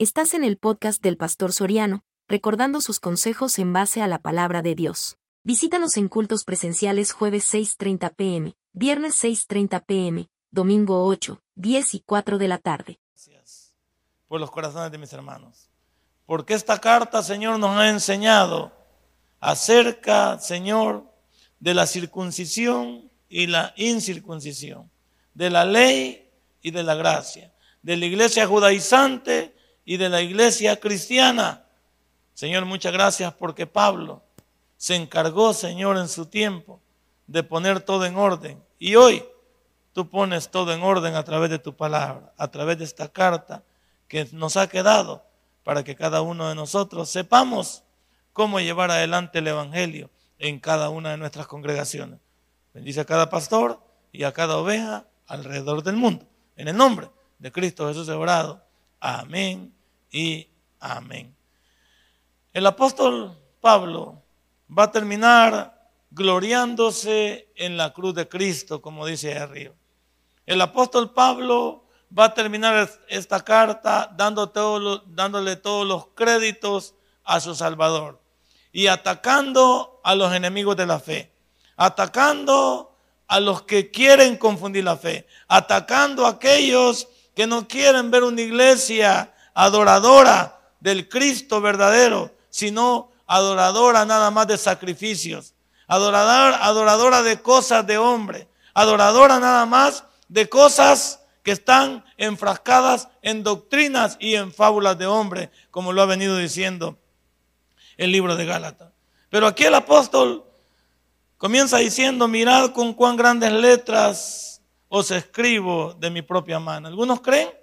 Estás en el podcast del Pastor Soriano, recordando sus consejos en base a la palabra de Dios. Visítanos en cultos presenciales jueves 6.30 pm, viernes 6.30 pm, domingo 8, 10 y 4 de la tarde. Gracias por los corazones de mis hermanos. Porque esta carta, Señor, nos ha enseñado acerca, Señor, de la circuncisión y la incircuncisión, de la ley y de la gracia, de la iglesia judaizante y de la iglesia cristiana. Señor, muchas gracias porque Pablo se encargó, Señor, en su tiempo de poner todo en orden. Y hoy tú pones todo en orden a través de tu palabra, a través de esta carta que nos ha quedado para que cada uno de nosotros sepamos cómo llevar adelante el Evangelio en cada una de nuestras congregaciones. Bendice a cada pastor y a cada oveja alrededor del mundo. En el nombre de Cristo Jesús obrado. Amén y amén. El apóstol Pablo va a terminar gloriándose en la cruz de Cristo, como dice arriba. El apóstol Pablo va a terminar esta carta dándole todos los créditos a su Salvador y atacando a los enemigos de la fe, atacando a los que quieren confundir la fe, atacando a aquellos que no quieren ver una iglesia adoradora del Cristo verdadero, sino adoradora nada más de sacrificios, adoradora, adoradora de cosas de hombre, adoradora nada más de cosas que están enfrascadas en doctrinas y en fábulas de hombre, como lo ha venido diciendo el libro de Gálatas. Pero aquí el apóstol comienza diciendo, mirad con cuán grandes letras os escribo de mi propia mano. Algunos creen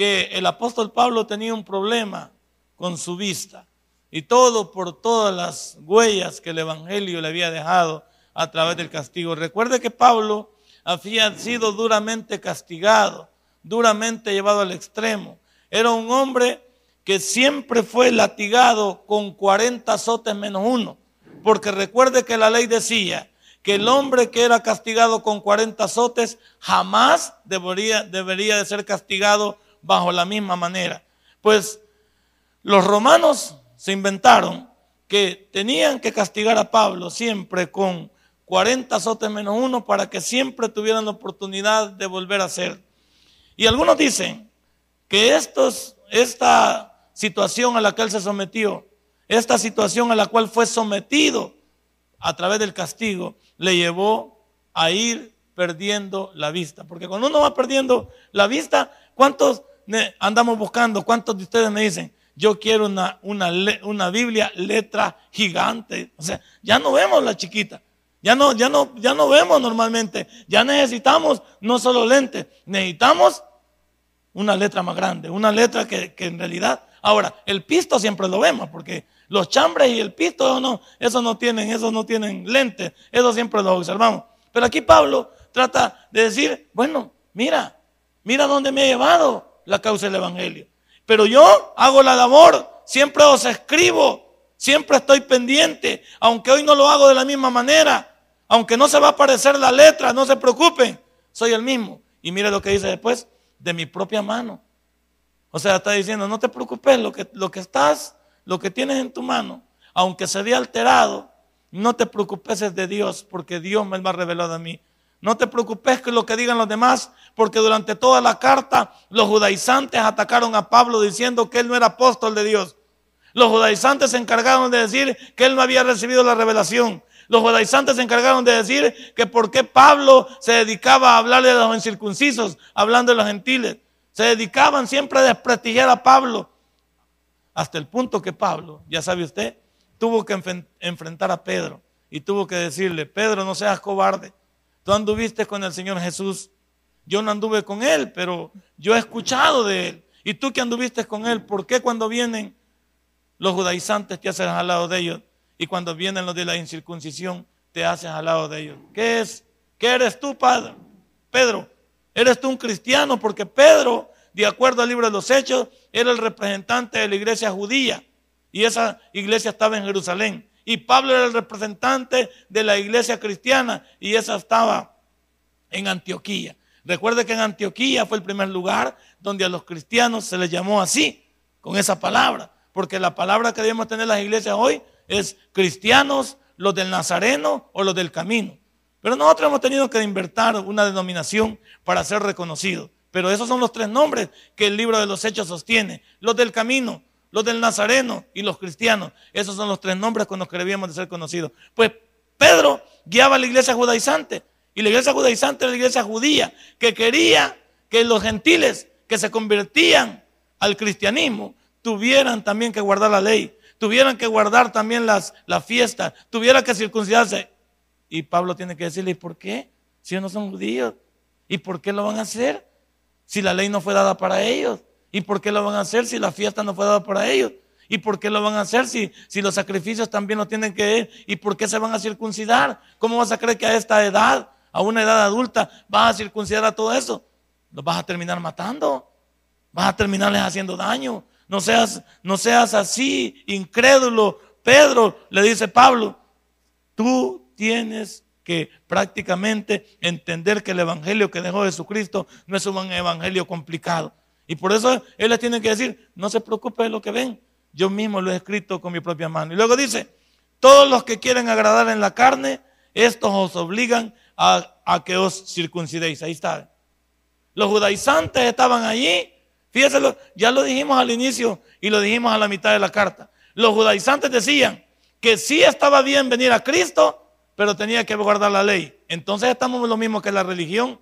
que el apóstol Pablo tenía un problema con su vista y todo por todas las huellas que el Evangelio le había dejado a través del castigo. Recuerde que Pablo había sido duramente castigado, duramente llevado al extremo. Era un hombre que siempre fue latigado con 40 azotes menos uno, porque recuerde que la ley decía que el hombre que era castigado con 40 azotes jamás debería, debería de ser castigado bajo la misma manera. Pues los romanos se inventaron que tenían que castigar a Pablo siempre con 40 azotes menos uno para que siempre tuvieran la oportunidad de volver a ser. Y algunos dicen que esta situación a la que él se sometió, esta situación a la cual fue sometido a través del castigo, le llevó a ir perdiendo la vista. Porque cuando uno va perdiendo la vista, ¿cuántos andamos buscando. ¿Cuántos de ustedes me dicen, yo quiero una, una, una Biblia letra gigante? O sea, ya no vemos la chiquita. Ya no, ya no, ya no vemos normalmente. Ya necesitamos no solo lentes, necesitamos una letra más grande, una letra que, que, en realidad. Ahora, el pisto siempre lo vemos, porque los chambres y el pisto, no, eso no tienen, eso no tienen lentes, eso siempre lo observamos. Pero aquí Pablo trata de decir, bueno, mira, mira dónde me he llevado la causa del Evangelio. Pero yo hago la labor, siempre os escribo, siempre estoy pendiente, aunque hoy no lo hago de la misma manera, aunque no se va a aparecer la letra, no se preocupen, soy el mismo. Y mire lo que dice después, de mi propia mano. O sea, está diciendo, no te preocupes, lo que, lo que estás, lo que tienes en tu mano, aunque se vea alterado, no te preocupes es de Dios, porque Dios me lo ha revelado a mí. No te preocupes que lo que digan los demás, porque durante toda la carta los judaizantes atacaron a Pablo diciendo que él no era apóstol de Dios. Los judaizantes se encargaron de decir que él no había recibido la revelación. Los judaizantes se encargaron de decir que por qué Pablo se dedicaba a hablarle de los incircuncisos, hablando de los gentiles. Se dedicaban siempre a desprestigiar a Pablo. Hasta el punto que Pablo, ya sabe usted, tuvo que enfrentar a Pedro y tuvo que decirle, Pedro, no seas cobarde. Tú anduviste con el Señor Jesús. Yo no anduve con Él, pero yo he escuchado de Él. Y tú que anduviste con Él, ¿por qué cuando vienen los judaizantes te haces al lado de ellos? Y cuando vienen los de la incircuncisión, te haces al lado de ellos. ¿Qué es? ¿Qué eres tú, Padre? Pedro, eres tú un cristiano porque Pedro, de acuerdo al libro de los Hechos, era el representante de la iglesia judía. Y esa iglesia estaba en Jerusalén. Y Pablo era el representante de la iglesia cristiana y esa estaba en Antioquía. Recuerde que en Antioquía fue el primer lugar donde a los cristianos se les llamó así, con esa palabra, porque la palabra que debemos tener las iglesias hoy es cristianos, los del Nazareno o los del camino. Pero nosotros hemos tenido que invertir una denominación para ser reconocidos. Pero esos son los tres nombres que el libro de los Hechos sostiene. Los del camino, los del Nazareno y los cristianos. Esos son los tres nombres con los que debíamos de ser conocidos. Pues Pedro guiaba a la iglesia judaizante. Y la iglesia judaizante era la iglesia judía que quería que los gentiles que se convertían al cristianismo tuvieran también que guardar la ley, tuvieran que guardar también las, las fiestas, tuvieran que circuncidarse. Y Pablo tiene que decirle, ¿y por qué? Si ellos no son judíos. ¿Y por qué lo van a hacer? Si la ley no fue dada para ellos. ¿Y por qué lo van a hacer si la fiesta no fue dada para ellos? ¿Y por qué lo van a hacer si, los sacrificios también lo tienen que ir? ¿Y por qué se van a circuncidar? ¿Cómo vas a creer que a esta edad, a una edad adulta, vas a circuncidar a todo eso? Los vas a terminar matando. Vas a terminarles haciendo daño. No seas, no seas así, incrédulo. Pedro le dice Pablo, tú tienes que prácticamente entender que el evangelio que dejó Jesucristo no es un evangelio complicado. Y por eso él les tiene que decir, no se preocupe de lo que ven, yo mismo lo he escrito con mi propia mano. Y luego dice, todos los que quieren agradar en la carne, estos os obligan a, que os circuncidéis. Ahí está. Los judaizantes estaban allí. Fíjense, ya lo dijimos al inicio y lo dijimos a la mitad de la carta. Los judaizantes decían que sí estaba bien venir a Cristo, pero tenía que guardar la ley. Entonces estamos lo mismo que la religión.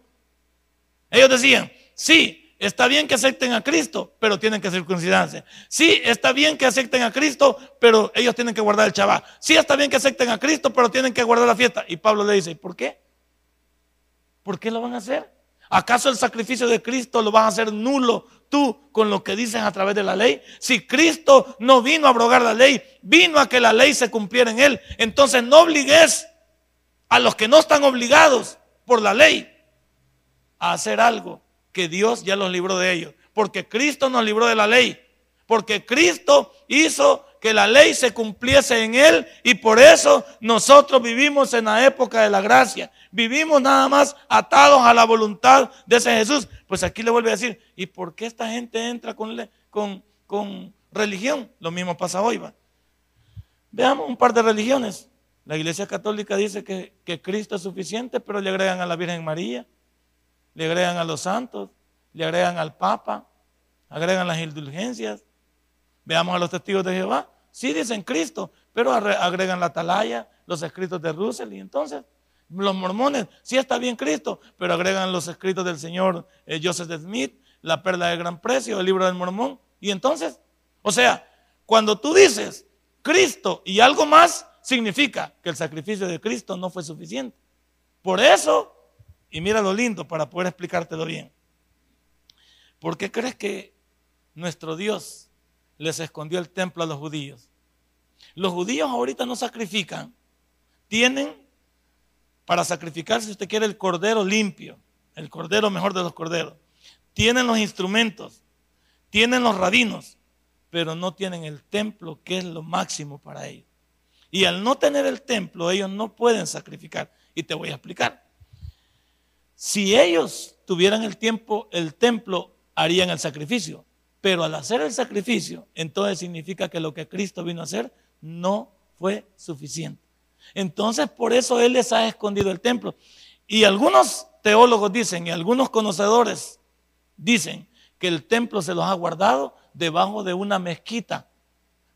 Ellos decían, sí, Está bien que acepten a Cristo, pero tienen que circuncidarse. Sí, está bien que acepten a Cristo, pero ellos tienen que guardar el chaval. Sí, está bien que acepten a Cristo, pero tienen que guardar la fiesta. Y Pablo le dice, ¿por qué? ¿Por qué lo van a hacer? ¿Acaso el sacrificio de Cristo lo vas a hacer nulo tú con lo que dices a través de la ley? Si Cristo no vino a abrogar la ley, vino a que la ley se cumpliera en él. Entonces no obligues a los que no están obligados por la ley a hacer algo que Dios ya los libró de ellos. Porque Cristo nos libró de la ley. Porque Cristo hizo que la ley se cumpliese en él y por eso nosotros vivimos en la época de la gracia. Vivimos nada más atados a la voluntad de ese Jesús. Pues aquí le vuelvo a decir, ¿y por qué esta gente entra con, con, con religión? Lo mismo pasa hoy, va. Veamos un par de religiones. La Iglesia Católica dice que, que Cristo es suficiente, pero le agregan a la Virgen María le agregan a los santos, le agregan al Papa, agregan las indulgencias. Veamos a los testigos de Jehová. Sí dicen Cristo, pero agregan la atalaya, los escritos de Russell. Y entonces, los mormones, sí está bien Cristo, pero agregan los escritos del señor eh, Joseph Smith, la perla de gran precio, el libro del mormón. Y entonces, o sea, cuando tú dices Cristo y algo más, significa que el sacrificio de Cristo no fue suficiente. Por eso y mira lo lindo para poder explicártelo bien. ¿Por qué crees que nuestro Dios les escondió el templo a los judíos? Los judíos ahorita no sacrifican. Tienen para sacrificar, si usted quiere, el cordero limpio, el cordero mejor de los corderos. Tienen los instrumentos, tienen los rabinos, pero no tienen el templo, que es lo máximo para ellos. Y al no tener el templo, ellos no pueden sacrificar. Y te voy a explicar. Si ellos tuvieran el tiempo, el templo, harían el sacrificio. Pero al hacer el sacrificio, entonces significa que lo que Cristo vino a hacer no fue suficiente. Entonces por eso Él les ha escondido el templo. Y algunos teólogos dicen, y algunos conocedores dicen, que el templo se los ha guardado debajo de una mezquita,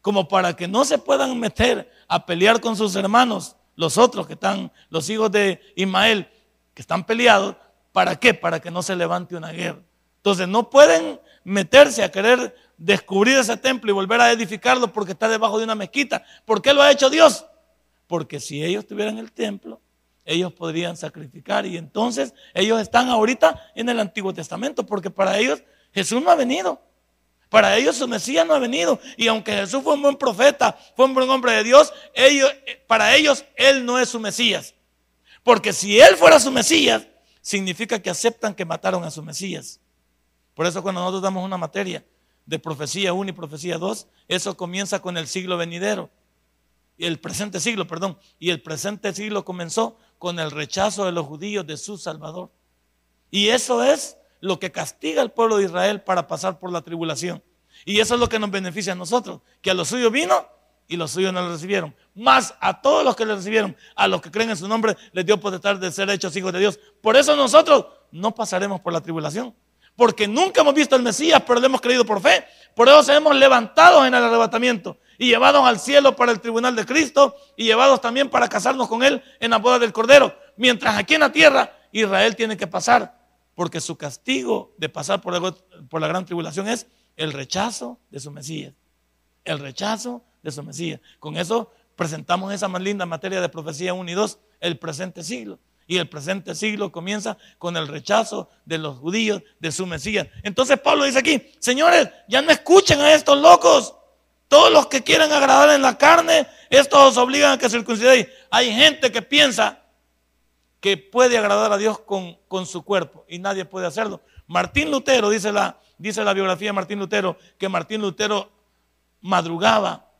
como para que no se puedan meter a pelear con sus hermanos, los otros que están, los hijos de Ismael, que están peleados, ¿para qué? Para que no se levante una guerra. Entonces no pueden meterse a querer descubrir ese templo y volver a edificarlo porque está debajo de una mezquita. ¿Por qué lo ha hecho Dios? Porque si ellos tuvieran el templo, ellos podrían sacrificar y entonces ellos están ahorita en el Antiguo Testamento porque para ellos Jesús no ha venido. Para ellos su Mesías no ha venido. Y aunque Jesús fue un buen profeta, fue un buen hombre de Dios, ellos, para ellos Él no es su Mesías. Porque si Él fuera su Mesías, significa que aceptan que mataron a su Mesías. Por eso cuando nosotros damos una materia de profecía 1 y profecía 2, eso comienza con el siglo venidero. El presente siglo, perdón. Y el presente siglo comenzó con el rechazo de los judíos de su Salvador. Y eso es lo que castiga al pueblo de Israel para pasar por la tribulación. Y eso es lo que nos beneficia a nosotros, que a los suyos vino y los suyos no lo recibieron. Más a todos los que le recibieron, a los que creen en su nombre, les dio potestad de ser hechos hijos de Dios. Por eso nosotros no pasaremos por la tribulación. Porque nunca hemos visto al Mesías, pero le hemos creído por fe. Por eso seremos levantados en el arrebatamiento y llevados al cielo para el tribunal de Cristo y llevados también para casarnos con Él en la boda del Cordero. Mientras aquí en la tierra Israel tiene que pasar, porque su castigo de pasar por, por la gran tribulación es el rechazo de su Mesías. El rechazo de su Mesías. Con eso presentamos esa más linda materia de profecía 1 y 2, el presente siglo. Y el presente siglo comienza con el rechazo de los judíos de su Mesías. Entonces Pablo dice aquí, señores, ya no escuchen a estos locos. Todos los que quieran agradar en la carne, estos os obligan a que circuncidéis. Hay gente que piensa que puede agradar a Dios con, con su cuerpo y nadie puede hacerlo. Martín Lutero, dice la, dice la biografía de Martín Lutero, que Martín Lutero madrugaba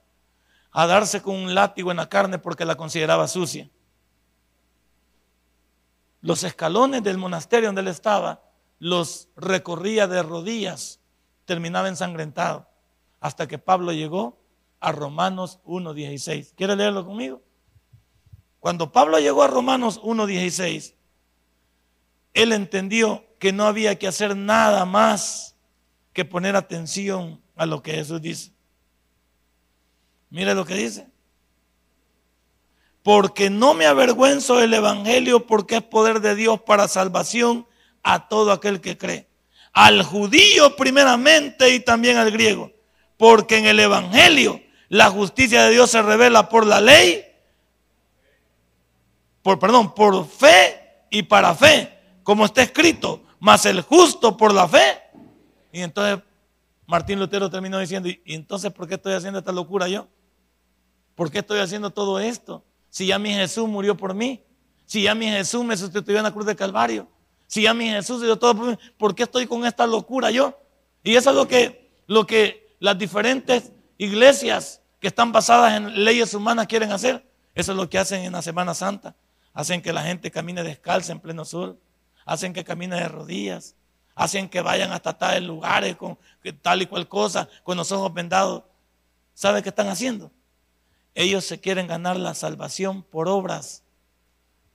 a darse con un látigo en la carne porque la consideraba sucia. Los escalones del monasterio donde él estaba los recorría de rodillas, terminaba ensangrentado, hasta que Pablo llegó a Romanos 1.16. ¿Quiere leerlo conmigo? Cuando Pablo llegó a Romanos 1.16, él entendió que no había que hacer nada más que poner atención a lo que Jesús dice. Mire lo que dice. Porque no me avergüenzo del Evangelio porque es poder de Dios para salvación a todo aquel que cree. Al judío primeramente y también al griego. Porque en el Evangelio la justicia de Dios se revela por la ley, por perdón, por fe y para fe, como está escrito, mas el justo por la fe. Y entonces Martín Lutero terminó diciendo, ¿y entonces por qué estoy haciendo esta locura yo? ¿Por qué estoy haciendo todo esto? Si ya mi Jesús murió por mí. Si ya mi Jesús me sustituyó en la cruz de Calvario. Si ya mi Jesús hizo todo por mí. ¿Por qué estoy con esta locura yo? Y eso es lo que, lo que las diferentes iglesias que están basadas en leyes humanas quieren hacer. Eso es lo que hacen en la Semana Santa. Hacen que la gente camine descalza en pleno sol. Hacen que camine de rodillas. Hacen que vayan hasta tales lugares con tal y cual cosa, con los ojos vendados. ¿Sabe qué están haciendo? Ellos se quieren ganar la salvación por obras.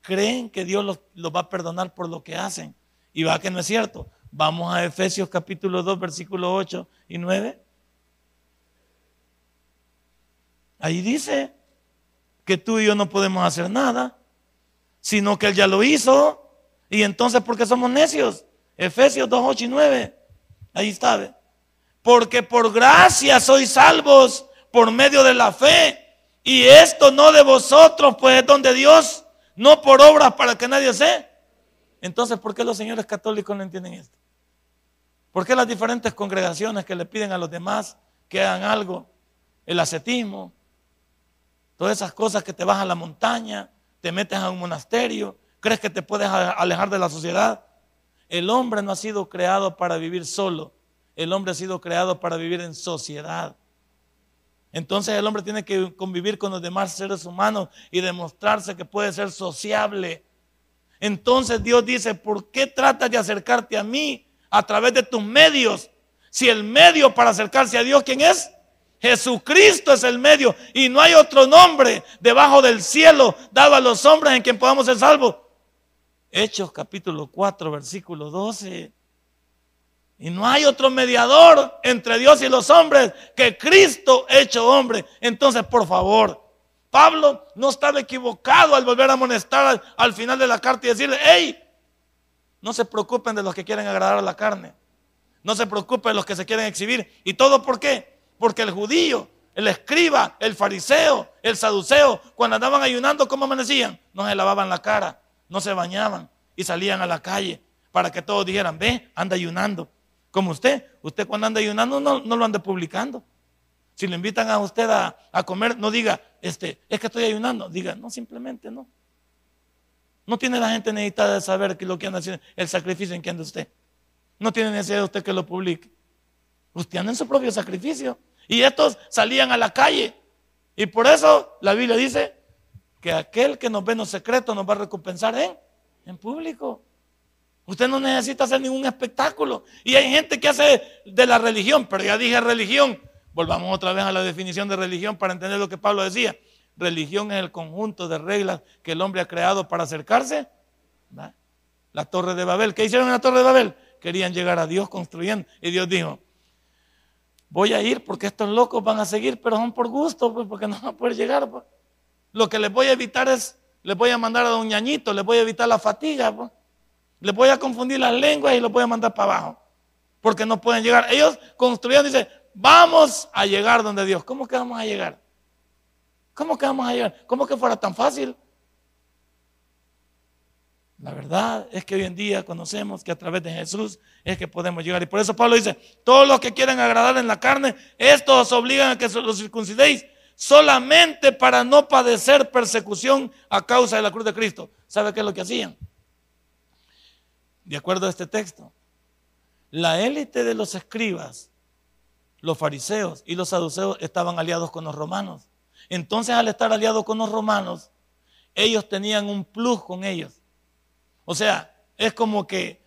Creen que Dios los, va a perdonar por lo que hacen. Y va que no es cierto. Vamos a Efesios capítulo 2, versículo 8 y 9. Ahí dice que tú y yo no podemos hacer nada, sino que Él ya lo hizo. Y entonces, ¿por qué somos necios? Efesios 2, 8 y 9. Ahí está. Porque por gracia sois salvos por medio de la fe. Y esto no de vosotros, pues es donde Dios, no por obras para que nadie se. Entonces, ¿por qué los señores católicos no entienden esto? ¿Por qué las diferentes congregaciones que le piden a los demás que hagan algo? El ascetismo, todas esas cosas que te vas a la montaña, te metes a un monasterio, crees que te puedes alejar de la sociedad. El hombre no ha sido creado para vivir solo, el hombre ha sido creado para vivir en sociedad. Entonces el hombre tiene que convivir con los demás seres humanos y demostrarse que puede ser sociable. Entonces Dios dice, ¿por qué tratas de acercarte a mí a través de tus medios? Si el medio para acercarse a Dios, ¿quién es? Jesucristo es el medio y no hay otro nombre debajo del cielo dado a los hombres en quien podamos ser salvos. Hechos capítulo 4, versículo 12. Y no hay otro mediador entre Dios y los hombres que Cristo hecho hombre. Entonces, por favor, Pablo no estaba equivocado al volver a amonestar al, final de la carta y decirle, hey, no se preocupen de los que quieren agradar a la carne. No se preocupen de los que se quieren exhibir. ¿Y todo por qué? Porque el judío, el escriba, el fariseo, el saduceo, cuando andaban ayunando, ¿cómo amanecían? No se lavaban la cara, no se bañaban y salían a la calle para que todos dijeran, ve, anda ayunando. Como usted, usted cuando anda ayunando no, no lo ande publicando. Si le invitan a usted a, comer, no diga, este, es que estoy ayunando. Diga, no, simplemente no. No tiene la gente necesitada de saber que lo que anda haciendo, el sacrificio en que anda usted. No tiene necesidad de usted que lo publique. Usted anda en su propio sacrificio. Y estos salían a la calle. Y por eso la Biblia dice que aquel que nos ve en secreto nos va a recompensar en, en público. Usted no necesita hacer ningún espectáculo. Y hay gente que hace de la religión, pero ya dije religión. Volvamos otra vez a la definición de religión para entender lo que Pablo decía. Religión es el conjunto de reglas que el hombre ha creado para acercarse. La torre de Babel. ¿Qué hicieron en la torre de Babel? Querían llegar a Dios construyendo. Y Dios dijo, voy a ir porque estos locos van a seguir, pero son por gusto, pues, porque no van a poder llegar. Pues. Lo que les voy a evitar es, les voy a mandar a un ñañito, les voy a evitar la fatiga. Pues. Les voy a confundir las lenguas y los voy a mandar para abajo. Porque no pueden llegar. Ellos construyeron, dice, vamos a llegar donde Dios. ¿Cómo que vamos a llegar? ¿Cómo que vamos a llegar? ¿Cómo que fuera tan fácil? La verdad es que hoy en día conocemos que a través de Jesús es que podemos llegar. Y por eso Pablo dice, todos los que quieren agradar en la carne, estos os obligan a que los circuncidéis solamente para no padecer persecución a causa de la cruz de Cristo. ¿Sabe qué es lo que hacían? De acuerdo a este texto, la élite de los escribas, los fariseos y los saduceos estaban aliados con los romanos. Entonces al estar aliados con los romanos, ellos tenían un plus con ellos. O sea, es como que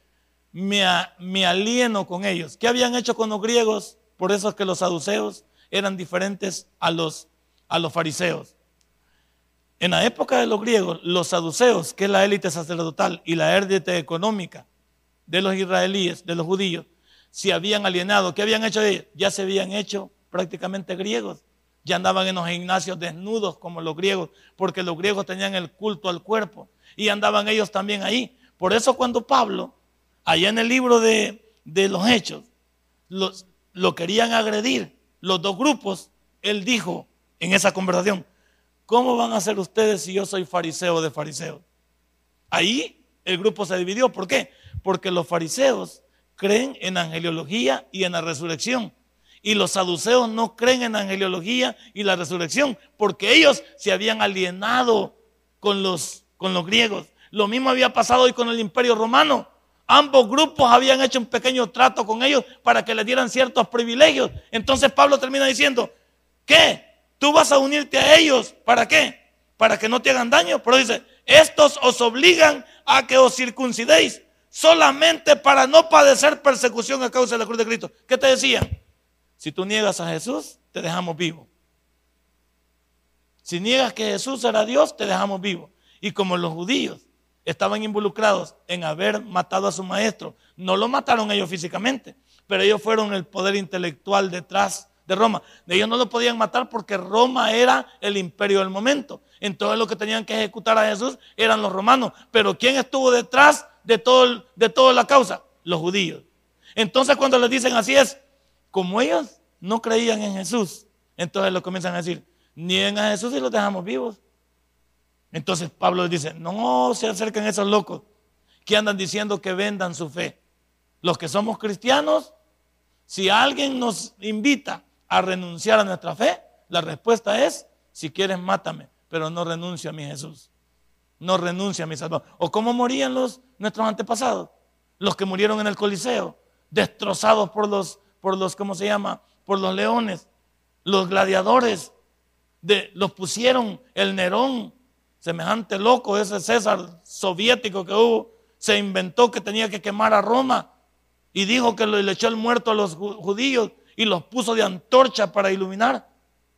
me, me alieno con ellos. ¿Qué habían hecho con los griegos? Por eso es que los saduceos eran diferentes a los, a los fariseos. En la época de los griegos, los saduceos, que es la élite sacerdotal y la élite económica, de los israelíes, de los judíos, se habían alienado. ¿Qué habían hecho ellos? Ya se habían hecho prácticamente griegos. Ya andaban en los gimnasios desnudos como los griegos, porque los griegos tenían el culto al cuerpo. Y andaban ellos también ahí. Por eso cuando Pablo, allá en el libro de, los Hechos, los, lo querían agredir, los dos grupos, él dijo en esa conversación, ¿cómo van a ser ustedes si yo soy fariseo de fariseos? Ahí el grupo se dividió. ¿Por qué? Porque los fariseos creen en angeliología y en la resurrección. Y los saduceos no creen en angeliología y la resurrección, porque ellos se habían alienado con los, con los griegos. Lo mismo había pasado hoy con el imperio romano. Ambos grupos habían hecho un pequeño trato con ellos para que les dieran ciertos privilegios. Entonces Pablo termina diciendo, ¿qué? ¿Tú vas a unirte a ellos? ¿Para qué? Para que no te hagan daño. Pero dice, estos os obligan a que os circuncidéis solamente para no padecer persecución a causa de la cruz de Cristo. ¿Qué te decía? Si tú niegas a Jesús, te dejamos vivo. Si niegas que Jesús era Dios, te dejamos vivo. Y como los judíos estaban involucrados en haber matado a su maestro, no lo mataron ellos físicamente, pero ellos fueron el poder intelectual detrás de Roma. Ellos no lo podían matar porque Roma era el imperio del momento. Entonces lo que tenían que ejecutar a Jesús eran los romanos. Pero ¿quién estuvo detrás de, todo, de toda la causa? Los judíos. Entonces cuando les dicen así es, como ellos no creían en Jesús, entonces lo comienzan a decir, nieguen a Jesús y los dejamos vivos. Entonces Pablo les dice, no se acerquen esos locos que andan diciendo que vendan su fe. Los que somos cristianos, si alguien nos invita a renunciar a nuestra fe, la respuesta es, si quieres, mátame pero no renuncio a mi Jesús. No renuncio a mi Salvador. ¿O cómo morían los, nuestros antepasados? Los que murieron en el Coliseo, destrozados por los, por los, ¿cómo se llama? Por los leones, los gladiadores. De, los pusieron el Nerón, semejante loco, ese César soviético que hubo, se inventó que tenía que quemar a Roma y dijo que le echó el muerto a los judíos y los puso de antorcha para iluminar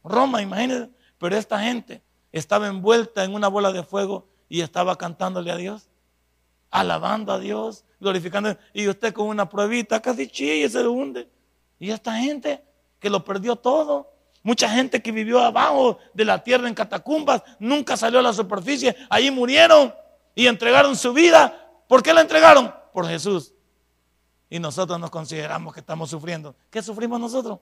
Roma, imagínense. Pero esta gente estaba envuelta en una bola de fuego y estaba cantándole a Dios, alabando a Dios, glorificando. Y usted con una pruebita casi chilla y se hunde. Y esta gente que lo perdió todo. Mucha gente que vivió abajo de la tierra en catacumbas, nunca salió a la superficie, ahí murieron y entregaron su vida. ¿Por qué la entregaron? Por Jesús. Y nosotros nos consideramos que estamos sufriendo. ¿Qué sufrimos nosotros?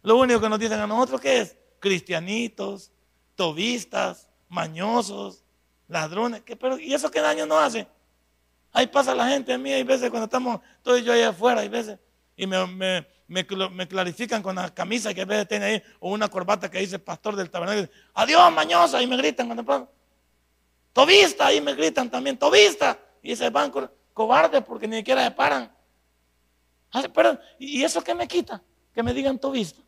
Lo único que nos dicen a nosotros que es cristianitos, tobistas, mañosos, ladrones. pero, ¿Y eso qué daño nos hace? Ahí pasa la gente a mí, hay veces cuando estamos todos yo ahí afuera, hay veces, y me, me, clarifican con la camisa que a veces tiene ahí, o una corbata que dice pastor del tabernáculo, adiós mañosa, y me gritan cuando pasan. Tobista, y me gritan también, tobista, y se van cobardes porque ni siquiera se paran. Pero, ¿y eso qué me quita? Que me digan tobista,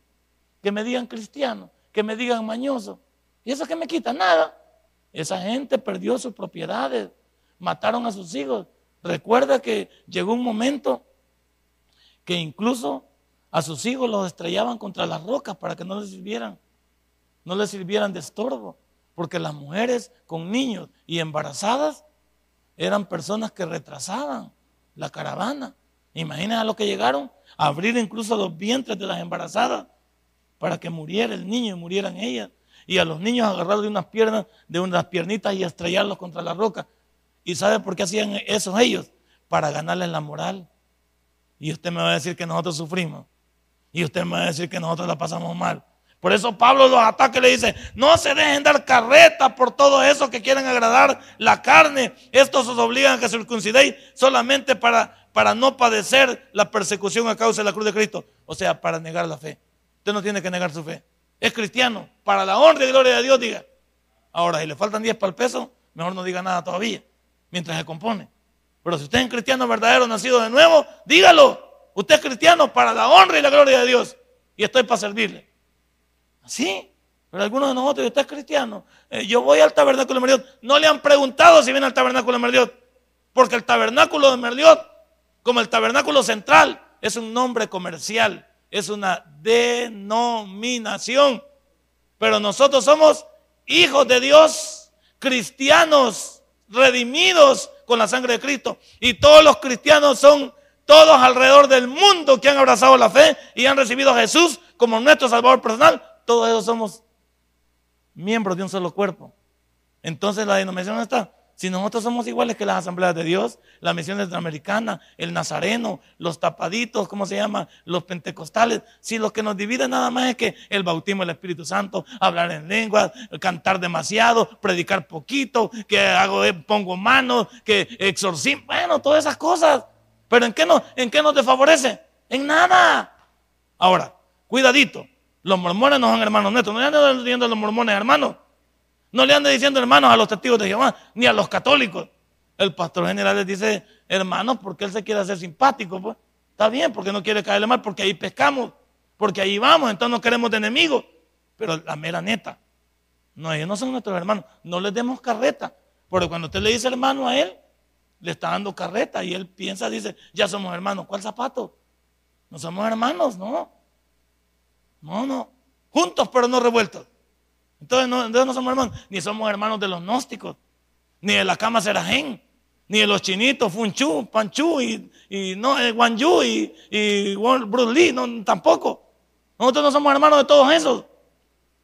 que me digan cristiano, que me digan mañoso. ¿Y eso qué me quita? Nada. Esa gente perdió sus propiedades, mataron a sus hijos. Recuerda que llegó un momento que incluso a sus hijos los estrellaban contra las rocas para que no les sirvieran, no les sirvieran de estorbo, porque las mujeres con niños y embarazadas eran personas que retrasaban la caravana. Imagínense a lo que llegaron, a abrir incluso los vientres de las embarazadas para que muriera el niño y murieran ellas. Y a los niños agarrarlos de unas piernas, de unas piernitas y estrellarlos contra la roca. ¿Y sabe por qué hacían eso ellos? Para ganarles la moral. Y usted me va a decir que nosotros sufrimos. Y usted me va a decir que nosotros la pasamos mal. Por eso Pablo los ataca y le dice, no se dejen dar carreta por todo eso que quieren agradar la carne. Estos os obligan a que circuncidéis solamente para, para no padecer la persecución a causa de la cruz de Cristo. O sea, para negar la fe. Usted no tiene que negar su fe. Es cristiano. Para la honra y gloria de Dios, diga. Ahora, si le faltan 10 para el peso, mejor no diga nada todavía, mientras se compone. Pero si usted es un cristiano verdadero, nacido de nuevo, dígalo. Usted es cristiano para la honra y la gloria de Dios. Y estoy para servirle. Sí, pero algunos de nosotros, usted es cristiano. Eh, yo voy al tabernáculo de Merliot. No le han preguntado si viene al tabernáculo de Merliot. Porque el tabernáculo de Merliot, como el tabernáculo central, es un nombre comercial. Es una denominación. Pero nosotros somos hijos de Dios, cristianos, redimidos con la sangre de Cristo. Y todos los cristianos son todos alrededor del mundo que han abrazado la fe y han recibido a Jesús como nuestro Salvador personal todos ellos somos miembros de un solo cuerpo. Entonces la denominación está. Si nosotros somos iguales que las asambleas de Dios, la misión americana, el nazareno, los tapaditos, ¿cómo se llama? Los pentecostales. Si lo que nos divide nada más es que el bautismo del Espíritu Santo, hablar en lenguas, cantar demasiado, predicar poquito, que hago, eh, pongo manos, que exorcismo, bueno, todas esas cosas. Pero ¿en qué, no, ¿en qué nos desfavorece? En nada. Ahora, cuidadito. Los mormones no son hermanos netos. No andan diciendo los mormones hermanos. No le andan diciendo hermanos a los testigos de Jehová, ni a los católicos. El pastor general les dice hermanos porque él se quiere hacer simpático. Pues. Está bien, porque no quiere caerle mal, porque ahí pescamos, porque ahí vamos, entonces no queremos de enemigos. Pero la mera neta, no, ellos no son nuestros hermanos. No les demos carreta. Porque cuando usted le dice hermano a él, le está dando carreta y él piensa, dice, ya somos hermanos. ¿Cuál zapato? No somos hermanos, no. No, no. Juntos pero no revueltos. Entonces no, no somos hermanos. Ni somos hermanos de los gnósticos. Ni de la cama Serajén. Ni de los chinitos, Funchu, Panchu y, y no, eh, Yu y, y Bruce Lee. No, tampoco. Nosotros no somos hermanos de todos esos.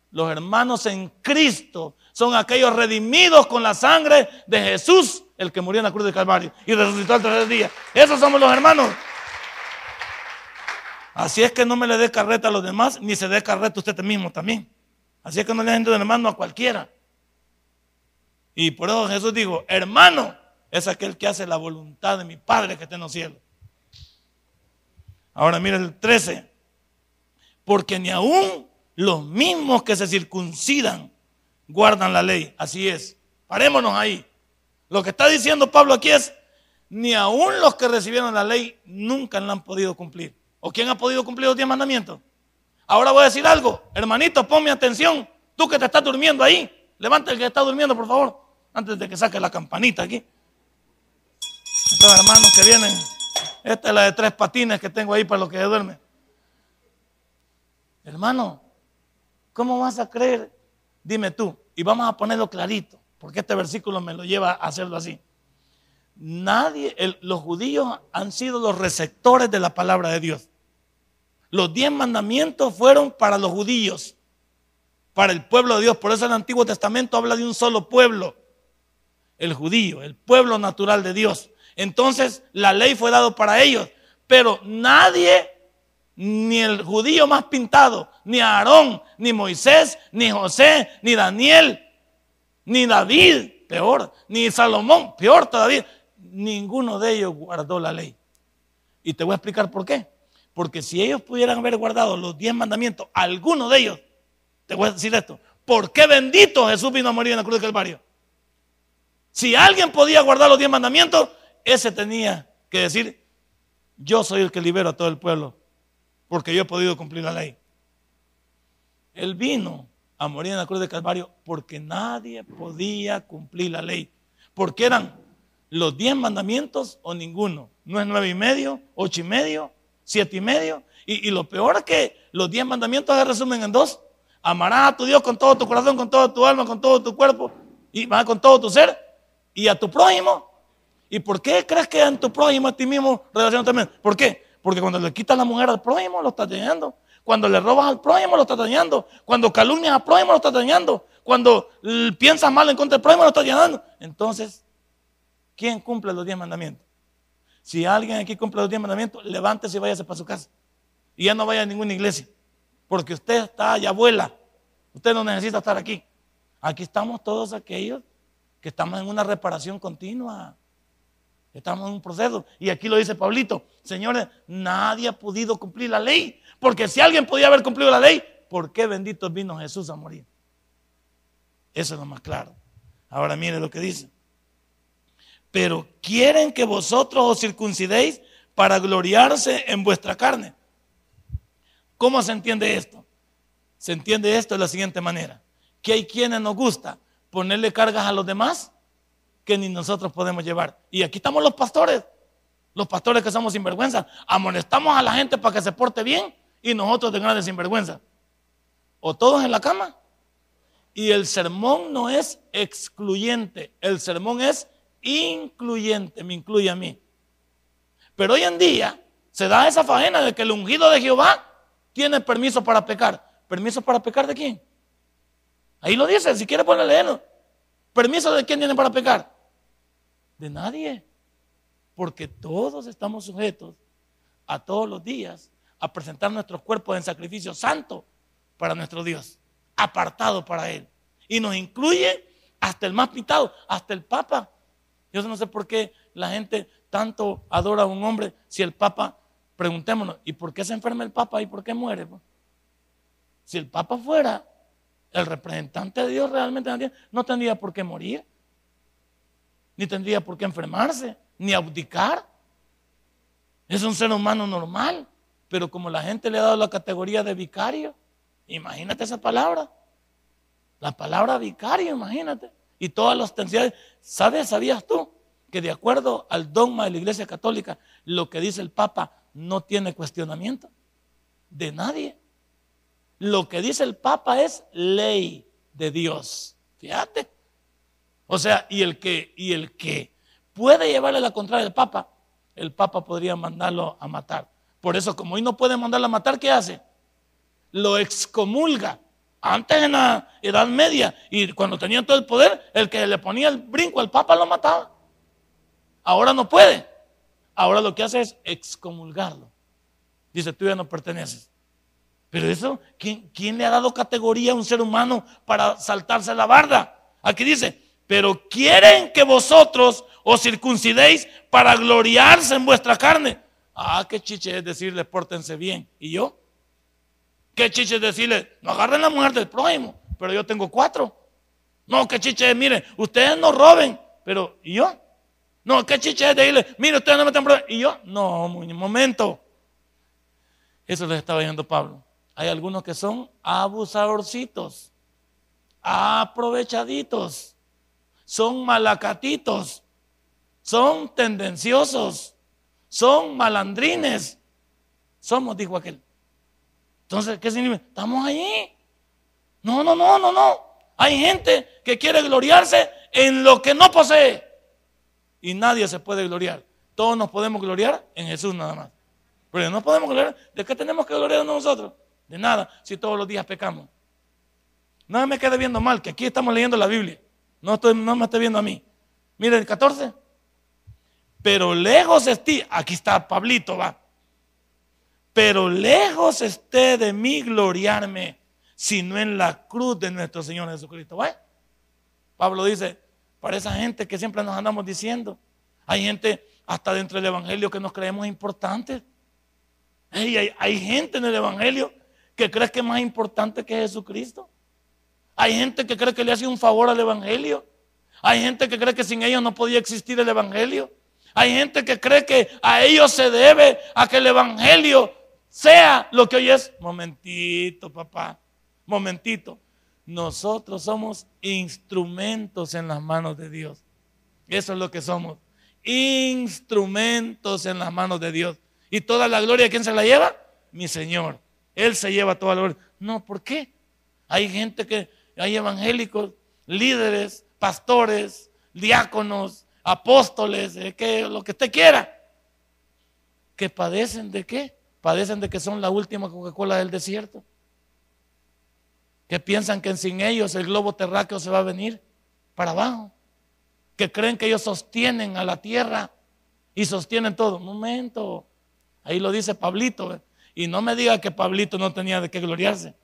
Los hermanos en Cristo son aquellos redimidos con la sangre de Jesús, el que murió en la cruz de Calvario y resucitó al tercer día. Esos somos los hermanos. Así es que no me le dé carreta a los demás, ni se dé carreta a usted mismo también. Así es que no le den de hermano a cualquiera. Y por eso Jesús dijo, hermano es aquel que hace la voluntad de mi Padre que está en los cielos. Ahora mire el 13. Porque ni aún los mismos que se circuncidan guardan la ley. Así es. Parémonos ahí. Lo que está diciendo Pablo aquí es, ni aún los que recibieron la ley nunca la han podido cumplir. ¿O quién ha podido cumplir los diez mandamientos? Ahora voy a decir algo. Hermanito, ponme atención. Tú que te estás durmiendo ahí. Levanta el que está durmiendo, por favor. Antes de que saque la campanita aquí. Estos hermanos que vienen. Esta es la de tres patines que tengo ahí para los que duermen. Hermano, ¿cómo vas a creer? Dime tú. Y vamos a ponerlo clarito. Porque este versículo me lo lleva a hacerlo así. Nadie, los judíos han sido los receptores de la palabra de Dios. Los diez mandamientos fueron para los judíos, para el pueblo de Dios. Por eso el Antiguo Testamento habla de un solo pueblo, el judío, el pueblo natural de Dios. Entonces la ley fue dado para ellos, pero nadie, ni el judío más pintado, ni Aarón, ni Moisés, ni José, ni Daniel, ni David, peor, ni Salomón, peor todavía, ninguno de ellos guardó la ley. Y te voy a explicar por qué. Porque si ellos pudieran haber guardado los diez mandamientos, alguno de ellos, te voy a decir esto, ¿por qué bendito Jesús vino a morir en la cruz del Calvario? Si alguien podía guardar los diez mandamientos, ese tenía que decir, yo soy el que libero a todo el pueblo, porque yo he podido cumplir la ley. Él vino a morir en la cruz del Calvario porque nadie podía cumplir la ley, porque eran los diez mandamientos o ninguno. No es nueve y medio, ocho y medio, siete y medio. Y, lo peor es que los diez mandamientos se resumen en dos. Amarás a tu Dios con todo tu corazón, con todo tu alma, con todo tu cuerpo y con todo tu ser. Y a tu prójimo. ¿Y por qué crees que en tu prójimo a ti mismo relaciona también? ¿Por qué? Porque cuando le quitas la mujer al prójimo, lo estás dañando. Cuando le robas al prójimo, lo estás dañando. Cuando calumnias al prójimo, lo estás dañando. Cuando piensas mal en contra del prójimo, lo estás dañando. Entonces, ¿quién cumple los diez mandamientos? Si alguien aquí cumple los diez mandamientos, levántese y váyase para su casa. Y ya no vaya a ninguna iglesia. Porque usted está ya abuela. Usted no necesita estar aquí. Aquí estamos todos aquellos que estamos en una reparación continua. Estamos en un proceso. Y aquí lo dice Pablito. Señores, nadie ha podido cumplir la ley. Porque si alguien podía haber cumplido la ley, ¿por qué bendito vino Jesús a morir? Eso es lo más claro. Ahora mire lo que dice. Pero quieren que vosotros os circuncidéis para gloriarse en vuestra carne. ¿Cómo se entiende esto? Se entiende esto de la siguiente manera. Que hay quienes nos gusta ponerle cargas a los demás que ni nosotros podemos llevar. Y aquí estamos los pastores, los pastores que somos sinvergüenza. Amonestamos a la gente para que se porte bien y nosotros de grandes sinvergüenza. O todos en la cama. Y el sermón no es excluyente, el sermón es incluyente, me incluye a mí. Pero hoy en día se da esa faena de que el ungido de Jehová tiene permiso para pecar. ¿Permiso para pecar de quién? Ahí lo dice, si quiere ponerle ¿Permiso de quién tiene para pecar? De nadie. Porque todos estamos sujetos a todos los días a presentar nuestros cuerpos en sacrificio santo para nuestro Dios, apartado para Él. Y nos incluye hasta el más pitado, hasta el Papa. Yo no sé por qué la gente tanto adora a un hombre si el Papa, preguntémonos, ¿y por qué se enferma el Papa y por qué muere? Si el Papa fuera el representante de Dios realmente no tendría por qué morir ni tendría por qué enfermarse, ni abdicar. Es un ser humano normal, pero como la gente le ha dado la categoría de vicario, imagínate esa palabra. La palabra vicario, imagínate. Y todas las tensiones, ¿sabes? ¿Sabías tú que de acuerdo al dogma de la Iglesia Católica, lo que dice el Papa no tiene cuestionamiento de nadie? Lo que dice el Papa es ley de Dios. Fíjate. O sea, y el que, y el que puede llevarle la contraria al Papa, el Papa podría mandarlo a matar. Por eso, como hoy no puede mandarlo a matar, ¿qué hace? Lo excomulga. Antes en la Edad Media, y cuando tenían todo el poder, el que le ponía el brinco al Papa lo mataba. Ahora no puede. Ahora lo que hace es excomulgarlo. Dice, tú ya no perteneces. Pero eso, ¿quién, ¿quién, le ha dado categoría a un ser humano para saltarse la barda? Aquí dice, pero quieren que vosotros os circuncidéis para gloriarse en vuestra carne. Ah, qué chiche es decirles, pórtense bien. ¿Y yo? ¿Qué chiche es decirles, no agarren la mujer del prójimo, pero yo tengo cuatro? No, qué chiche es, miren, ustedes no roben, pero ¿y yo? No, qué chiche es decirles, mire, ustedes no meten problemas. ¿Y yo? No, un momento. Eso les estaba diciendo Pablo. Hay algunos que son abusadorcitos, aprovechaditos son malacatitos, son tendenciosos, son malandrines. Somos, dijo aquel. Entonces, ¿qué significa? Estamos allí. No, no, no, no, no. Hay gente que quiere gloriarse en lo que no posee. Y nadie se puede gloriar. Todos nos podemos gloriar en Jesús nada más. Pero no podemos gloriar. ¿De qué tenemos que gloriarnos nosotros? De nada, si todos los días pecamos. No me quede viendo mal, que aquí estamos leyendo la Biblia. No, estoy, no me estoy viendo a mí. Mire el 14. Pero lejos esté, aquí está Pablito, va. Pero lejos esté de mí gloriarme, sino en la cruz de nuestro Señor Jesucristo. Pablo dice, para esa gente que siempre nos andamos diciendo, hay gente hasta dentro del Evangelio que nos creemos importantes. hay, hay gente en el Evangelio que cree que es más importante que Jesucristo. Hay gente que cree que le hace un favor al Evangelio. Hay gente que cree que sin ellos no podía existir el Evangelio. Hay gente que cree que a ellos se debe a que el Evangelio sea lo que hoy es. Momentito, papá. Momentito. Nosotros somos instrumentos en las manos de Dios. Eso es lo que somos. instrumentos en las manos de Dios. ¿Y toda la gloria, ¿quién se la lleva? Mi Señor. Él se lleva toda la gloria. No, ¿por qué? Hay gente que, hay evangélicos, líderes, pastores, diáconos, apóstoles, lo que usted quiera, que padecen de qué? Padecen de que son la última Coca-Cola del desierto. Que piensan que sin ellos el globo terráqueo se va a venir para abajo. Que creen que ellos sostienen a la tierra y sostienen todo. Un momento. Ahí lo dice Pablito. Y no me diga que Pablito no tenía de qué gloriarse.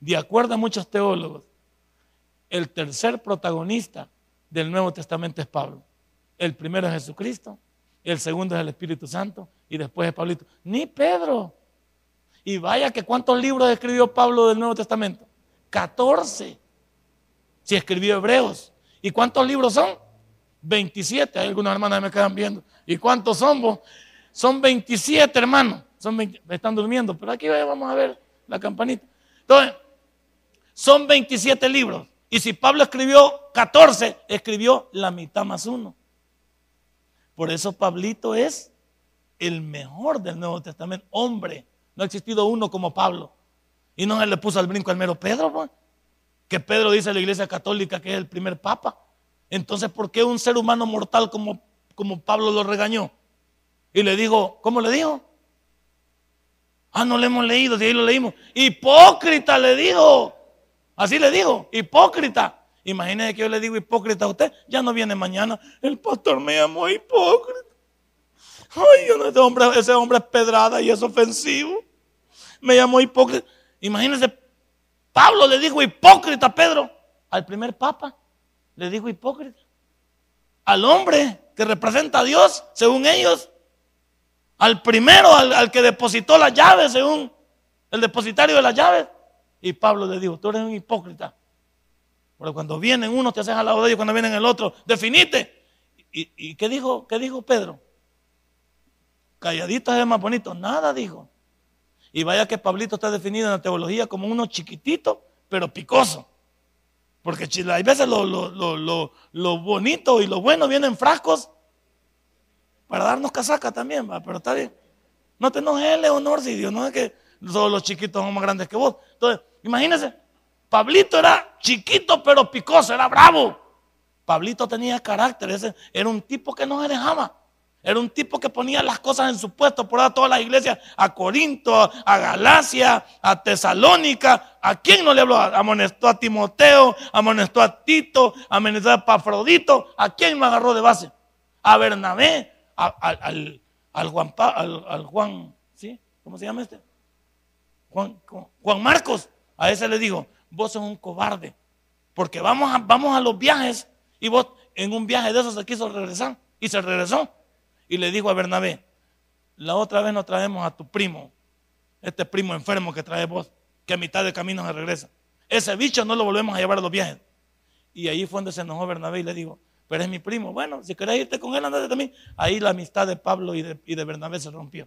De acuerdo a muchos teólogos, el tercer protagonista del Nuevo Testamento es Pablo. El primero es Jesucristo, el segundo es el Espíritu Santo y después es Pablito. Ni Pedro. Y vaya que cuántos libros escribió Pablo del Nuevo Testamento. 14. Si escribió Hebreos. ¿Y cuántos libros son? 27. Hay algunas hermanas que me quedan viendo. ¿Y cuántos son vos? Son 27, hermanos. Son están durmiendo, pero aquí vamos a ver la campanita. Entonces, son 27 libros. Y si Pablo escribió 14, escribió la mitad más uno. Por eso Pablito es el mejor del Nuevo Testamento. Hombre, no ha existido uno como Pablo. Y no se le puso al brinco al mero Pedro. Que Pedro dice a la iglesia católica que es el primer papa. Entonces, ¿por qué un ser humano mortal como, como Pablo lo regañó? Y le dijo, ¿cómo le dijo? Ah, no le hemos leído, de ahí lo leímos. Hipócrita le dijo. Así le dijo, hipócrita. Imagínese que yo le digo hipócrita a usted, ya no viene mañana. El pastor me llamó hipócrita. Ay, ese hombre, ese hombre es pedrada y es ofensivo. Me llamó hipócrita. Imagínese, Pablo le dijo hipócrita a Pedro, al primer papa, le dijo hipócrita. Al hombre que representa a Dios, según ellos, al primero, al, que depositó las llaves, según el depositario de las llaves. Y Pablo le dijo, tú eres un hipócrita. Porque cuando vienen uno te haces al lado de ellos, cuando vienen el otro, definite. ¿Y, qué, dijo, qué dijo Pedro? Calladito es más bonito. Nada dijo. Y vaya que Pablito está definido en la teología como uno chiquitito, pero picoso. Porque hay veces lo, lo, bonito y lo bueno vienen frascos para darnos casaca también, ¿va? pero está bien. No te enojes, Leonor, si Dios no es que todos los chiquitos son más grandes que vos. Entonces, imagínense, Pablito era chiquito pero picoso, era bravo. Pablito tenía carácter, ese, era un tipo que no se dejaba. Era un tipo que ponía las cosas en su puesto, por todas las iglesias, a Corinto, a Galacia, a Tesalónica. ¿A quién no le habló? Amonestó a Timoteo, amonestó a Tito, amonestó a Pafrodito. ¿A quién me agarró de base? A Bernabé, al, al, Juan, al, Juan, ¿sí? ¿Cómo se llama este? Juan, Juan Marcos. A ese le dijo, vos sos un cobarde, porque vamos a, vamos a los viajes y vos en un viaje de esos se quiso regresar y se regresó. Y le dijo a Bernabé, la otra vez nos traemos a tu primo, este primo enfermo que trae vos, que a mitad de camino se regresa. Ese bicho no lo volvemos a llevar a los viajes. Y ahí fue donde se enojó Bernabé y le dijo, pero es mi primo. Bueno, si querés irte con él, andate también. Ahí la amistad de Pablo y de, y de Bernabé se rompió.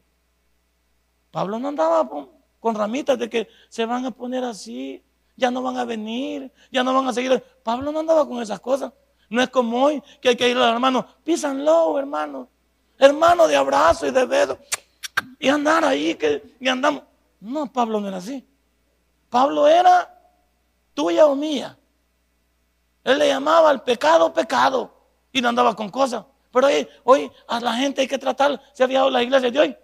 Pablo no andaba con, ramitas de que se van a poner así, ya no van a venir, ya no van a seguir. Pablo no andaba con esas cosas. No es como hoy que hay que ir a los hermanos, písanlo, hermano. Hermano de abrazo y de beso. Y andar ahí, que, y andamos. No, Pablo no era así. Pablo era tuya o mía. Él le llamaba al pecado pecado y no andaba con cosas. Pero hoy, hoy a la gente hay que tratar, se ha fijado las iglesias de hoy,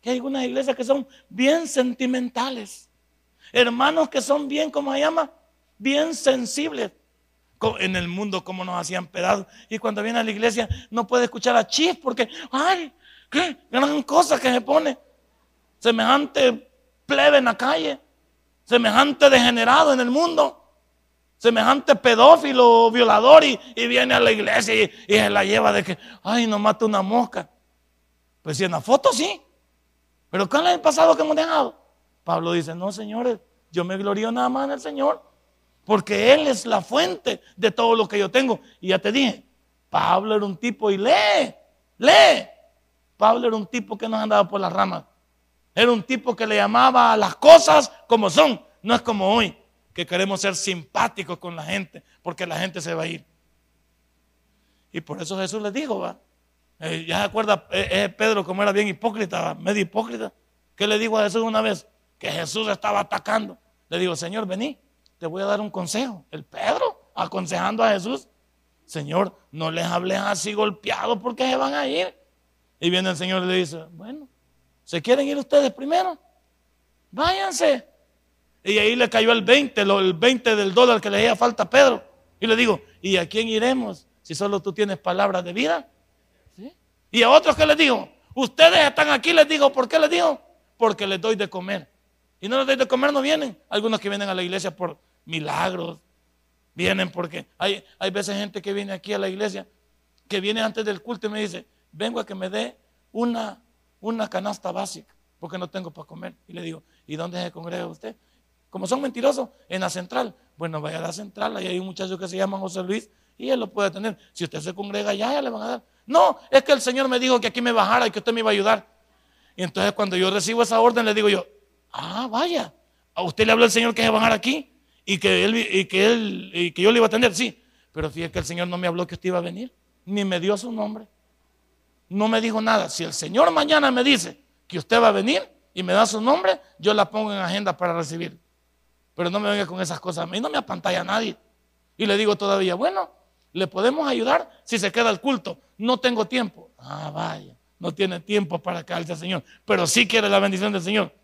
que hay algunas iglesias que son bien sentimentales. Hermanos que son bien, ¿cómo se llama? Bien sensibles. En el mundo, como nos hacían pedazos. Y cuando viene a la iglesia, no puede escuchar a Chif porque, ay, qué gran cosa que se pone. Semejante plebe en la calle, semejante degenerado en el mundo semejante pedófilo, violador, y, viene a la iglesia y, se la lleva de que, ay, no mata una mosca. Pues si en la foto sí, pero ¿cuál es el pasado que hemos dejado? Pablo dice, no, señores, yo me glorío nada más en el Señor, porque Él es la fuente de todo lo que yo tengo. Y ya te dije, Pablo era un tipo, y lee, lee. Pablo era un tipo que no andaba por las ramas. Era un tipo que le llamaba a las cosas como son, no es como hoy que queremos ser simpáticos con la gente, porque la gente se va a ir. Y por eso Jesús les dijo, va, Eh, ya se acuerda eh, Pedro como era bien hipócrita, medio hipócrita. ¿Qué le dijo a Jesús una vez? Que Jesús estaba atacando. Le digo, Señor, vení, te voy a dar un consejo. El Pedro aconsejando a Jesús. Señor, no les hables así golpeados porque se van a ir. Y viene el Señor y le dice, bueno, ¿se quieren ir ustedes primero? Váyanse. Y ahí le cayó el 20, el 20 del dólar que le hacía falta a Pedro. Y le digo, ¿y a quién iremos si solo tú tienes palabras de vida? Y a otros que les digo, ustedes están aquí, les digo, ¿por qué les digo? Porque les doy de comer. Y no les doy de comer, no vienen. Algunos que vienen a la iglesia por milagros, vienen porque hay, hay veces gente que viene aquí a la iglesia, que viene antes del culto y me dice, vengo a que me dé una, una canasta básica, porque no tengo para comer. Y le digo, ¿y dónde se congrega usted? Como son mentirosos, en la central. Bueno, vaya a la central, ahí hay un muchacho que se llama José Luis y él lo puede tener. Si usted se congrega allá, ya le van a dar. No, es que el Señor me dijo que aquí me bajara y que usted me iba a ayudar. Y entonces cuando yo recibo esa orden, le digo yo, ah, vaya, a usted le habló el Señor que se bajar aquí y que él y que él y que yo le iba a atender, sí. Pero fíjese que el Señor no me habló que usted iba a venir, ni me dio su nombre. No me dijo nada. Si el Señor mañana me dice que usted va a venir y me da su nombre, yo la pongo en agenda para recibir. Pero no me venga con esas cosas. A mí no me apantalla nadie. Y le digo todavía, bueno, ¿le podemos ayudar si se queda el culto? No tengo tiempo. Ah, vaya, no tiene tiempo para caerse al Señor. Pero sí quiere la bendición del Señor.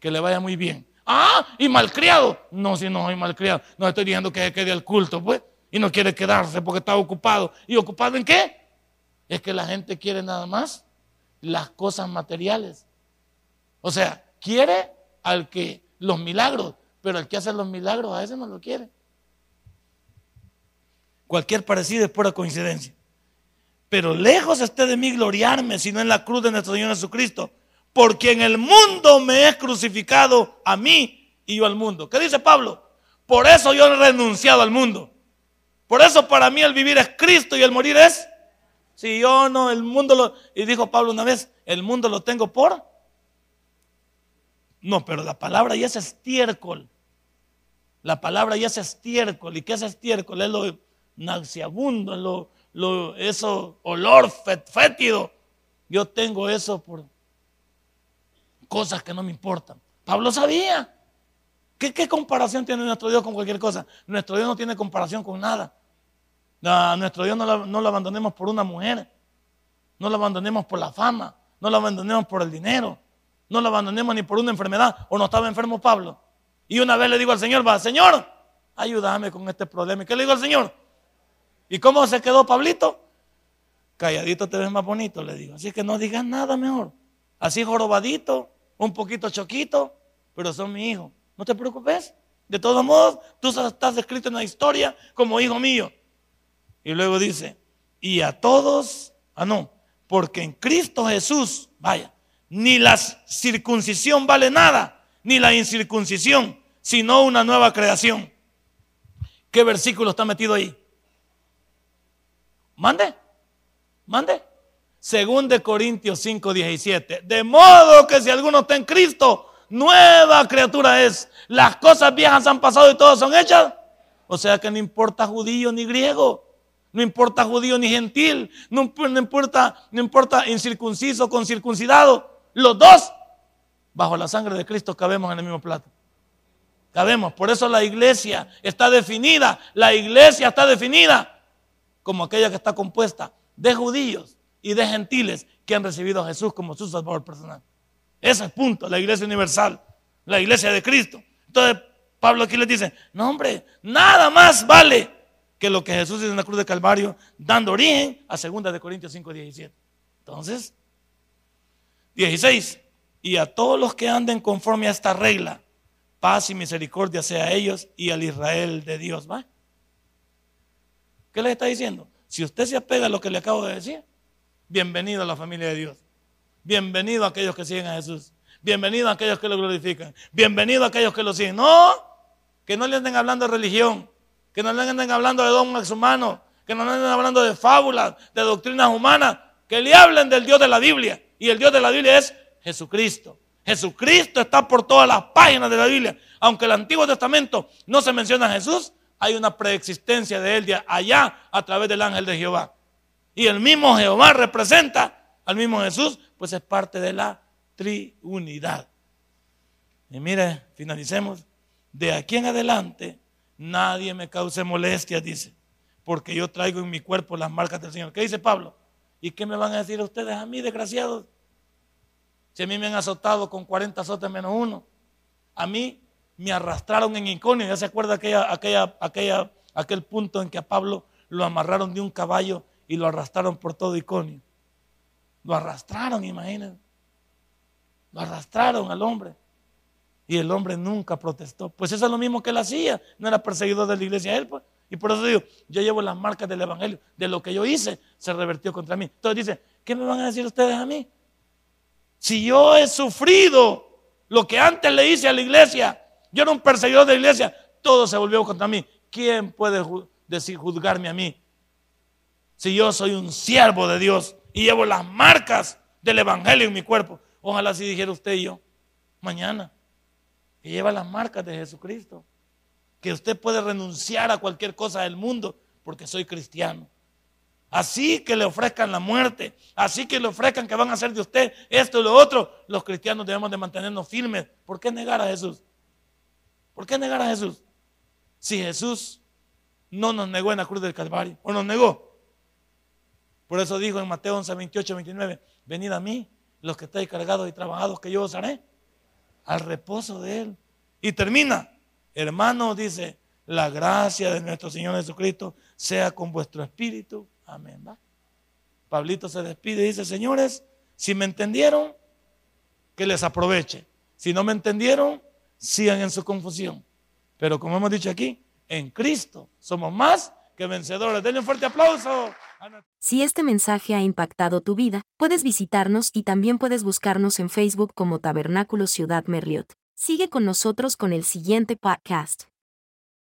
Que le vaya muy bien. Ah, y malcriado. No, si no soy malcriado. No estoy diciendo que se quede al culto, pues. Y no quiere quedarse porque está ocupado. ¿Y ocupado en qué? Es que la gente quiere nada más las cosas materiales. O sea, quiere al que los milagros, pero el que hace los milagros a ese no lo quiere. Cualquier parecido es pura coincidencia. Pero lejos esté de mí gloriarme, sino en la cruz de nuestro Señor Jesucristo, porque en el mundo me he crucificado a mí y yo al mundo. ¿Qué dice Pablo? Por eso yo he renunciado al mundo. Por eso para mí el vivir es Cristo y el morir es. Si yo no, el mundo lo. Y dijo Pablo una vez: el mundo lo tengo por. No, pero la palabra ya es estiércol. La palabra ya es estiércol. ¿Y qué es estiércol? Es lo nauseabundo, es lo, lo, eso olor fétido. Yo tengo eso por cosas que no me importan. Pablo sabía. ¿Qué, ¿Qué, comparación tiene nuestro Dios con cualquier cosa? Nuestro Dios no tiene comparación con nada. nuestro Dios no, no lo abandonemos por una mujer. No lo abandonemos por la fama. No lo abandonemos por el dinero. No lo abandonemos ni por una enfermedad. ¿O no estaba enfermo Pablo? Y una vez le digo al Señor, va, Señor, ayúdame con este problema. ¿Y qué le digo al Señor? ¿Y cómo se quedó Pablito? Calladito te ves más bonito, le digo. Así que no digas nada mejor. Así jorobadito, un poquito choquito, pero son mi hijo. No te preocupes. De todos modos, tú estás escrito en la historia como hijo mío. Y luego dice, y a todos, ah no, porque en Cristo Jesús, vaya, ni la circuncisión vale nada, ni la incircuncisión, sino una nueva creación. ¿Qué versículo está metido ahí? Mande, mande. Según de Corintios 5, 17. De modo que si alguno está en Cristo, nueva criatura es. Las cosas viejas han pasado y todas son hechas. O sea que no importa judío ni griego. No importa judío ni gentil. No, no importa, no importa incircunciso con circuncidado. Los dos bajo la sangre de Cristo cabemos en el mismo plato. Cabemos. Por eso la iglesia está definida. La iglesia está definida como aquella que está compuesta de judíos y de gentiles que han recibido a Jesús como su salvador personal. Ese es punto, la iglesia universal, la iglesia de Cristo. Entonces, Pablo aquí les dice, no hombre, nada más vale que lo que Jesús hizo en la cruz de Calvario, dando origen a 2 de Corintios 5, 17. Entonces, 16, y a todos los que anden conforme a esta regla, paz y misericordia sea a ellos y al Israel de Dios. ¿va? ¿Qué le está diciendo? Si usted se apega a lo que le acabo de decir, bienvenido a la familia de Dios. Bienvenido a aquellos que siguen a Jesús. Bienvenido a aquellos que lo glorifican. Bienvenido a aquellos que lo siguen. No, que no le anden hablando de religión. Que no le anden hablando de dogmas humanos. Que no le anden hablando de fábulas, de doctrinas humanas. Que le hablen del Dios de la Biblia. Y el Dios de la Biblia es Jesucristo. Jesucristo está por todas las páginas de la Biblia. Aunque el Antiguo Testamento no se menciona a Jesús, hay una preexistencia de él allá a través del ángel de Jehová. Y el mismo Jehová representa al mismo Jesús, pues es parte de la triunidad. Y mire, finalicemos. De aquí en adelante, nadie me cause molestias, dice, porque yo traigo en mi cuerpo las marcas del Señor. ¿Qué dice Pablo? ¿Y qué me van a decir ustedes a mí, desgraciados? Si a mí me han azotado con 40 azotes menos uno, a mí me arrastraron en Iconio. ¿Ya se acuerda aquella, aquella, aquella, aquel punto en que a Pablo lo amarraron de un caballo y lo arrastraron por todo Iconio? Lo arrastraron, imagínense. Lo arrastraron al hombre. Y el hombre nunca protestó. Pues eso es lo mismo que él hacía. No era perseguidor de la iglesia él, pues. Y por eso digo, yo llevo las marcas del Evangelio. De lo que yo hice, se revertió contra mí. Entonces dice, ¿qué me van a decir ustedes a mí? Si yo he sufrido lo que antes le hice a la iglesia, yo era un perseguidor de la iglesia, todo se volvió contra mí. ¿Quién puede decir, juzgarme a mí? Si yo soy un siervo de Dios y llevo las marcas del Evangelio en mi cuerpo. Ojalá si dijera usted y yo, mañana que lleva las marcas de Jesucristo. Que usted puede renunciar a cualquier cosa del mundo porque soy cristiano. Así que le ofrezcan la muerte, así que le ofrezcan que van a hacer de usted esto y lo otro, los cristianos debemos de mantenernos firmes. ¿Por qué negar a Jesús? ¿Por qué negar a Jesús? Si Jesús no nos negó en la cruz del Calvario, o nos negó. Por eso dijo en Mateo 11, 28, 29, venid a mí, los que estáis cargados y trabajados, que yo os haré al reposo de Él. Y termina, hermano, dice, la gracia de nuestro Señor Jesucristo sea con vuestro espíritu. Amén. ¿va? Pablito se despide y dice, señores, si me entendieron, que les aproveche. Si no me entendieron, sigan en su confusión. Pero como hemos dicho aquí, en Cristo somos más que vencedores. Denle un fuerte aplauso. Si este mensaje ha impactado tu vida, puedes visitarnos y también puedes buscarnos en Facebook como Tabernáculo Ciudad Merliot. Sigue con nosotros con el siguiente podcast.